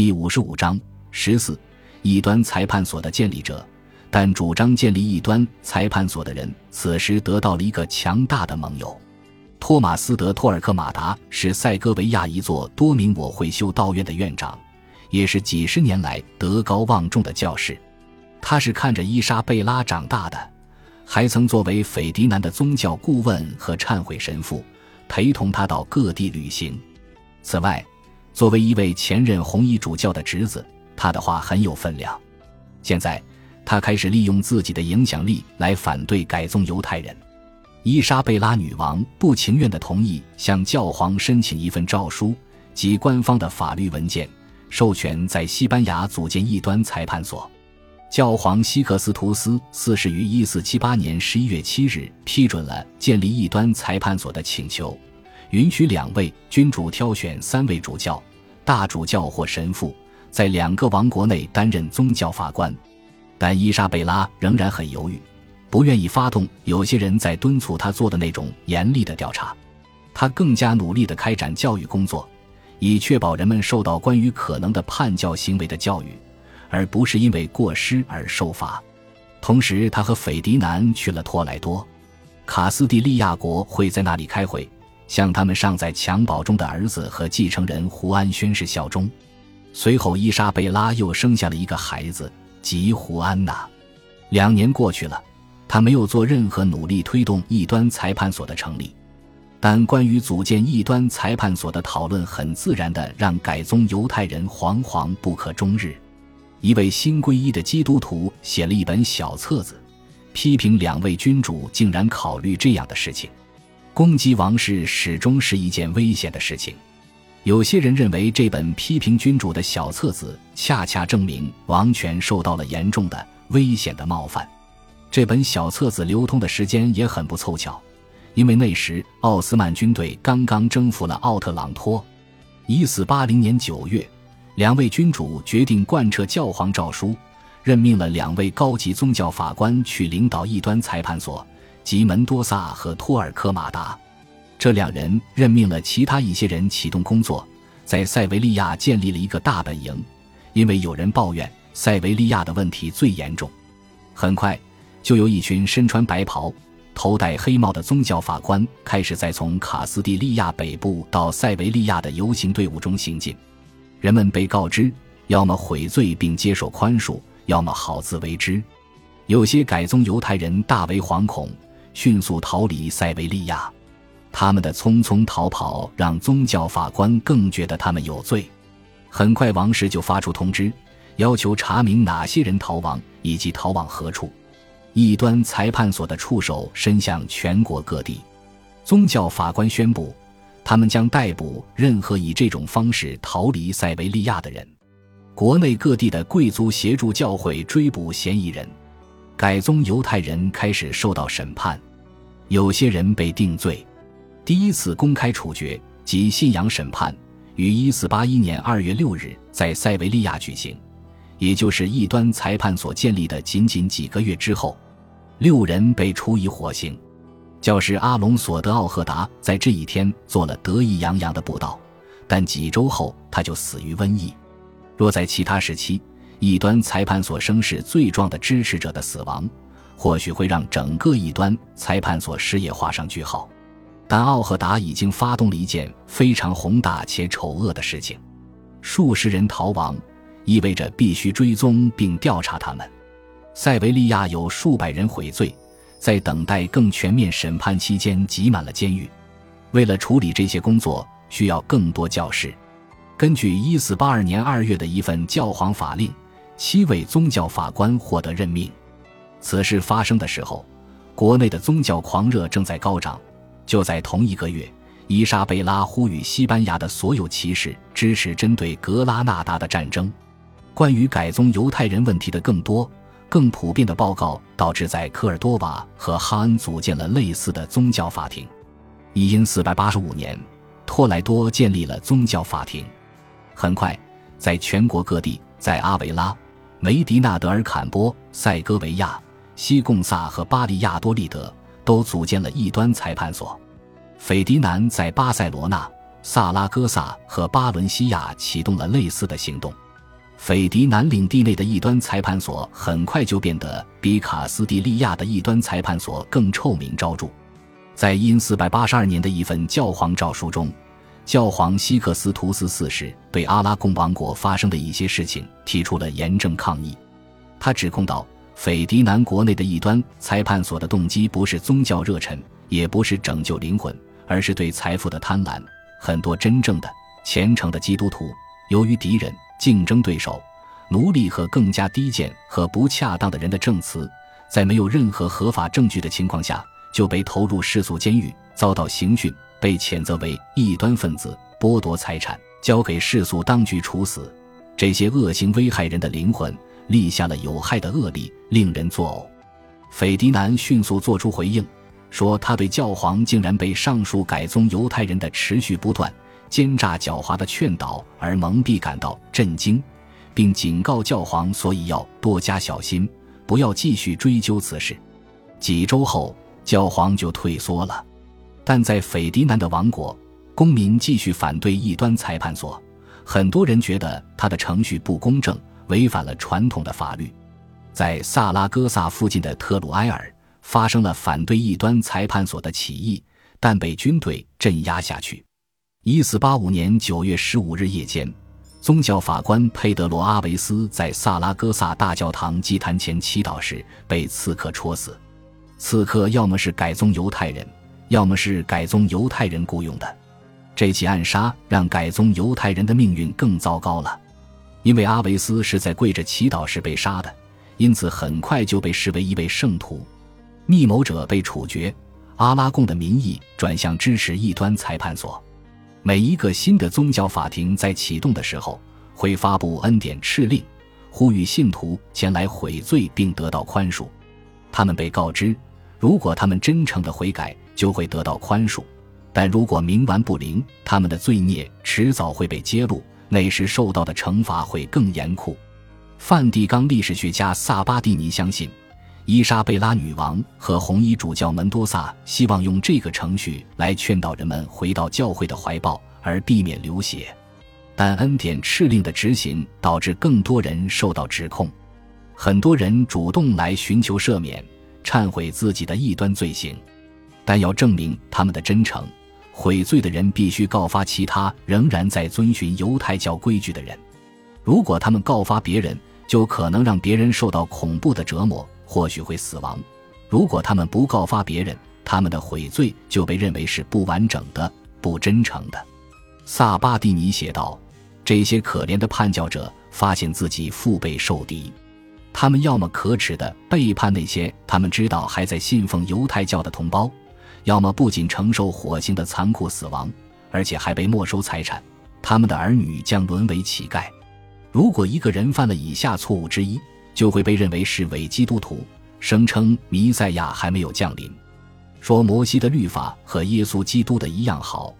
第五十五章十四异端裁判所的建立者，但主张建立异端裁判所的人，此时得到了一个强大的盟友。托马斯·德·托尔克马达是塞戈维亚一座多名我会修道院的院长，也是几十年来德高望重的教士。他是看着伊莎贝拉长大的，还曾作为斐迪南的宗教顾问和忏悔神父，陪同他到各地旅行。此外，作为一位前任红衣主教的侄子，他的话很有分量。现在，他开始利用自己的影响力来反对改宗犹太人。伊莎贝拉女王不情愿地同意向教皇申请一份诏书及官方的法律文件，授权在西班牙组建异端裁判所。教皇西克斯图斯四世于一四七八年十一月七日批准了建立异端裁判所的请求，允许两位君主挑选三位主教、大主教或神父，在两个王国内担任宗教法官。但伊莎贝拉仍然很犹豫。不愿意发动有些人在敦促他做的那种严厉的调查，他更加努力地开展教育工作，以确保人们受到关于可能的叛教行为的教育，而不是因为过失而受罚。同时，他和斐迪南去了托莱多，卡斯蒂利亚国会在那里开会，向他们尚在襁褓中的儿子和继承人胡安宣誓效忠。随后，伊莎贝拉又生下了一个孩子，即胡安娜。两年过去了。他没有做任何努力推动异端裁判所的成立，但关于组建异端裁判所的讨论很自然地让改宗犹太人惶惶不可终日。一位新皈依的基督徒写了一本小册子，批评两位君主竟然考虑这样的事情。攻击王室始终是一件危险的事情。有些人认为这本批评君主的小册子恰恰证明王权受到了严重的危险的冒犯。这本小册子流通的时间也很不凑巧，因为那时奥斯曼军队刚刚征服了奥特朗托。一四八零年九月，两位君主决定贯彻教皇诏书，任命了两位高级宗教法官去领导异端裁判所，吉门多萨和托尔科马达。这两人任命了其他一些人启动工作，在塞维利亚建立了一个大本营，因为有人抱怨塞维利亚的问题最严重。很快。就有一群身穿白袍、头戴黑帽的宗教法官开始在从卡斯蒂利亚北部到塞维利亚的游行队伍中行进。人们被告知，要么悔罪并接受宽恕，要么好自为之。有些改宗犹太人大为惶恐，迅速逃离塞维利亚。他们的匆匆逃跑让宗教法官更觉得他们有罪。很快，王室就发出通知，要求查明哪些人逃亡以及逃往何处。异端裁判所的触手伸向全国各地，宗教法官宣布，他们将逮捕任何以这种方式逃离塞维利亚的人。国内各地的贵族协助教会追捕嫌疑人，改宗犹太人开始受到审判，有些人被定罪。第一次公开处决及信仰审判于1481年2月6日在塞维利亚举行。也就是异端裁判所建立的仅仅几个月之后，六人被处以火刑。教士阿隆索德奥赫达在这一天做了得意洋洋的布道，但几周后他就死于瘟疫。若在其他时期，异端裁判所声势最壮的支持者的死亡，或许会让整个异端裁判所事业画上句号。但奥赫达已经发动了一件非常宏大且丑恶的事情：数十人逃亡。意味着必须追踪并调查他们。塞维利亚有数百人悔罪，在等待更全面审判期间挤满了监狱。为了处理这些工作，需要更多教士。根据1482年2月的一份教皇法令，七位宗教法官获得任命。此事发生的时候，国内的宗教狂热正在高涨。就在同一个月。伊莎贝拉呼吁西班牙的所有骑士支持针对格拉纳达的战争。关于改宗犹太人问题的更多、更普遍的报告，导致在科尔多瓦和哈恩组建了类似的宗教法庭。一因四百八十五年，托莱多建立了宗教法庭。很快，在全国各地，在阿维拉、梅迪纳德尔坎波、塞戈维亚、西贡萨和巴利亚多利德都组建了异端裁判所。斐迪南在巴塞罗那、萨拉戈萨和巴伦西亚启动了类似的行动。斐迪南领地内的异端裁判所很快就变得比卡斯蒂利亚的异端裁判所更臭名昭著。在因四百八十二年的一份教皇诏书中，教皇西克斯图斯四世对阿拉贡王国发生的一些事情提出了严正抗议。他指控道：斐迪南国内的异端裁判所的动机不是宗教热忱，也不是拯救灵魂，而是对财富的贪婪。很多真正的虔诚的基督徒，由于敌人。竞争对手、奴隶和更加低贱和不恰当的人的证词，在没有任何合法证据的情况下，就被投入世俗监狱，遭到刑讯，被谴责为异端分子，剥夺财产，交给世俗当局处死。这些恶行危害人的灵魂，立下了有害的恶例，令人作呕。斐迪南迅速作出回应，说他对教皇竟然被上述改宗犹太人的持续不断。奸诈狡猾的劝导而蒙蔽感到震惊，并警告教皇，所以要多加小心，不要继续追究此事。几周后，教皇就退缩了。但在斐迪南的王国，公民继续反对异端裁判所。很多人觉得他的程序不公正，违反了传统的法律。在萨拉戈萨附近的特鲁埃尔发生了反对异端裁判所的起义，但被军队镇压下去。一四八五年九月十五日夜间，宗教法官佩德罗·阿维斯在萨拉戈萨大教堂祭坛前祈祷时被刺客戳死。刺客要么是改宗犹太人，要么是改宗犹太人雇佣的。这起暗杀让改宗犹太人的命运更糟糕了，因为阿维斯是在跪着祈祷时被杀的，因此很快就被视为一位圣徒。密谋者被处决，阿拉贡的民意转向支持异端裁判所。每一个新的宗教法庭在启动的时候，会发布恩典敕令，呼吁信徒前来悔罪并得到宽恕。他们被告知，如果他们真诚的悔改，就会得到宽恕；但如果冥顽不灵，他们的罪孽迟早会被揭露，那时受到的惩罚会更严酷。梵蒂冈历史学家萨巴蒂尼相信。伊莎贝拉女王和红衣主教门多萨希望用这个程序来劝导人们回到教会的怀抱，而避免流血。但恩典敕令的执行导致更多人受到指控，很多人主动来寻求赦免，忏悔自己的异端罪行。但要证明他们的真诚，悔罪的人必须告发其他仍然在遵循犹太教规矩的人。如果他们告发别人，就可能让别人受到恐怖的折磨。或许会死亡。如果他们不告发别人，他们的悔罪就被认为是不完整的、不真诚的。萨巴蒂尼写道：“这些可怜的叛教者发现自己腹背受敌，他们要么可耻的背叛那些他们知道还在信奉犹太教的同胞，要么不仅承受火星的残酷死亡，而且还被没收财产。他们的儿女将沦为乞丐。如果一个人犯了以下错误之一。”就会被认为是伪基督徒，声称弥赛亚还没有降临，说摩西的律法和耶稣基督的一样好，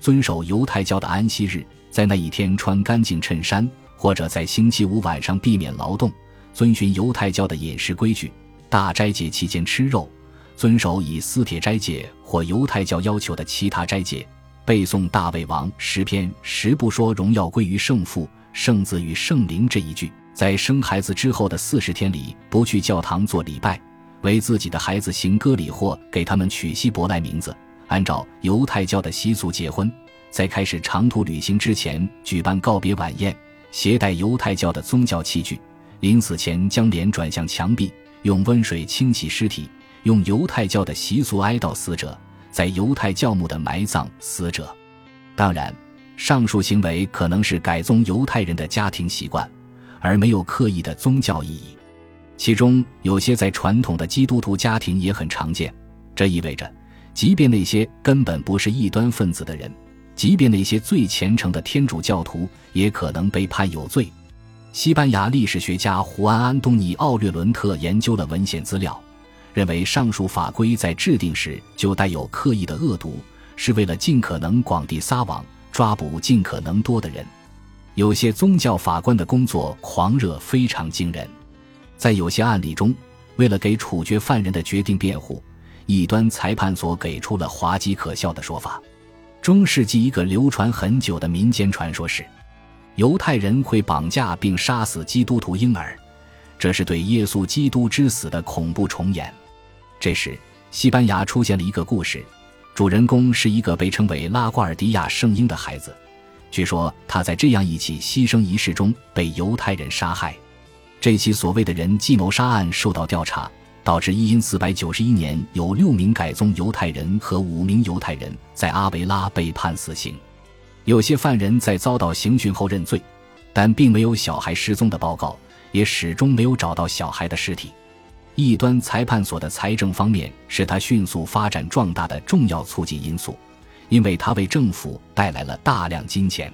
遵守犹太教的安息日，在那一天穿干净衬衫，或者在星期五晚上避免劳动，遵循犹太教的饮食规矩，大斋戒期间吃肉，遵守以斯帖斋戒或犹太教要求的其他斋戒，背诵大卫王诗篇十不说荣耀归于圣父、圣子与圣灵这一句。在生孩子之后的四十天里，不去教堂做礼拜，为自己的孩子行割礼或给他们取希伯来名字，按照犹太教的习俗结婚，在开始长途旅行之前举办告别晚宴，携带犹太教的宗教器具，临死前将脸转向墙壁，用温水清洗尸体，用犹太教的习俗哀悼死者，在犹太教墓的埋葬死者。当然，上述行为可能是改宗犹太人的家庭习惯。而没有刻意的宗教意义，其中有些在传统的基督徒家庭也很常见。这意味着，即便那些根本不是异端分子的人，即便那些最虔诚的天主教徒，也可能被判有罪。西班牙历史学家胡安·安东尼·奥略伦特研究了文献资料，认为上述法规在制定时就带有刻意的恶毒，是为了尽可能广地撒网，抓捕尽可能多的人。有些宗教法官的工作狂热非常惊人，在有些案例中，为了给处决犯人的决定辩护，异端裁判所给出了滑稽可笑的说法。中世纪一个流传很久的民间传说是，犹太人会绑架并杀死基督徒婴儿，这是对耶稣基督之死的恐怖重演。这时，西班牙出现了一个故事，主人公是一个被称为拉瓜尔迪亚圣婴的孩子。据说他在这样一起牺牲仪式中被犹太人杀害。这起所谓的人计谋杀案受到调查，导致一因四百九十一年有六名改宗犹太人和五名犹太人在阿维拉被判死刑。有些犯人在遭到刑讯后认罪，但并没有小孩失踪的报告，也始终没有找到小孩的尸体。异端裁判所的财政方面是他迅速发展壮大的重要促进因素，因为他为政府带来了大量金钱。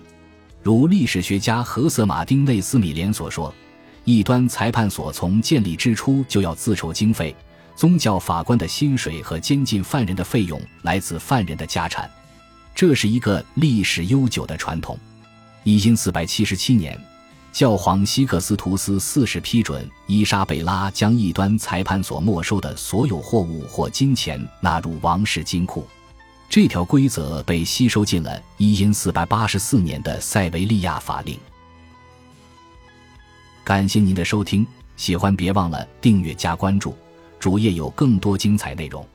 如历史学家何瑟·马丁内斯米连所说，异端裁判所从建立之初就要自筹经费，宗教法官的薪水和监禁犯人的费用来自犯人的家产。这是一个历史悠久的传统。一因四百七十七年，教皇西克斯图斯四世批准伊莎贝拉将异端裁判所没收的所有货物或金钱纳入王室金库。这条规则被吸收进了一因四百八十四年的塞维利亚法令。感谢您的收听，喜欢别忘了订阅加关注，主页有更多精彩内容。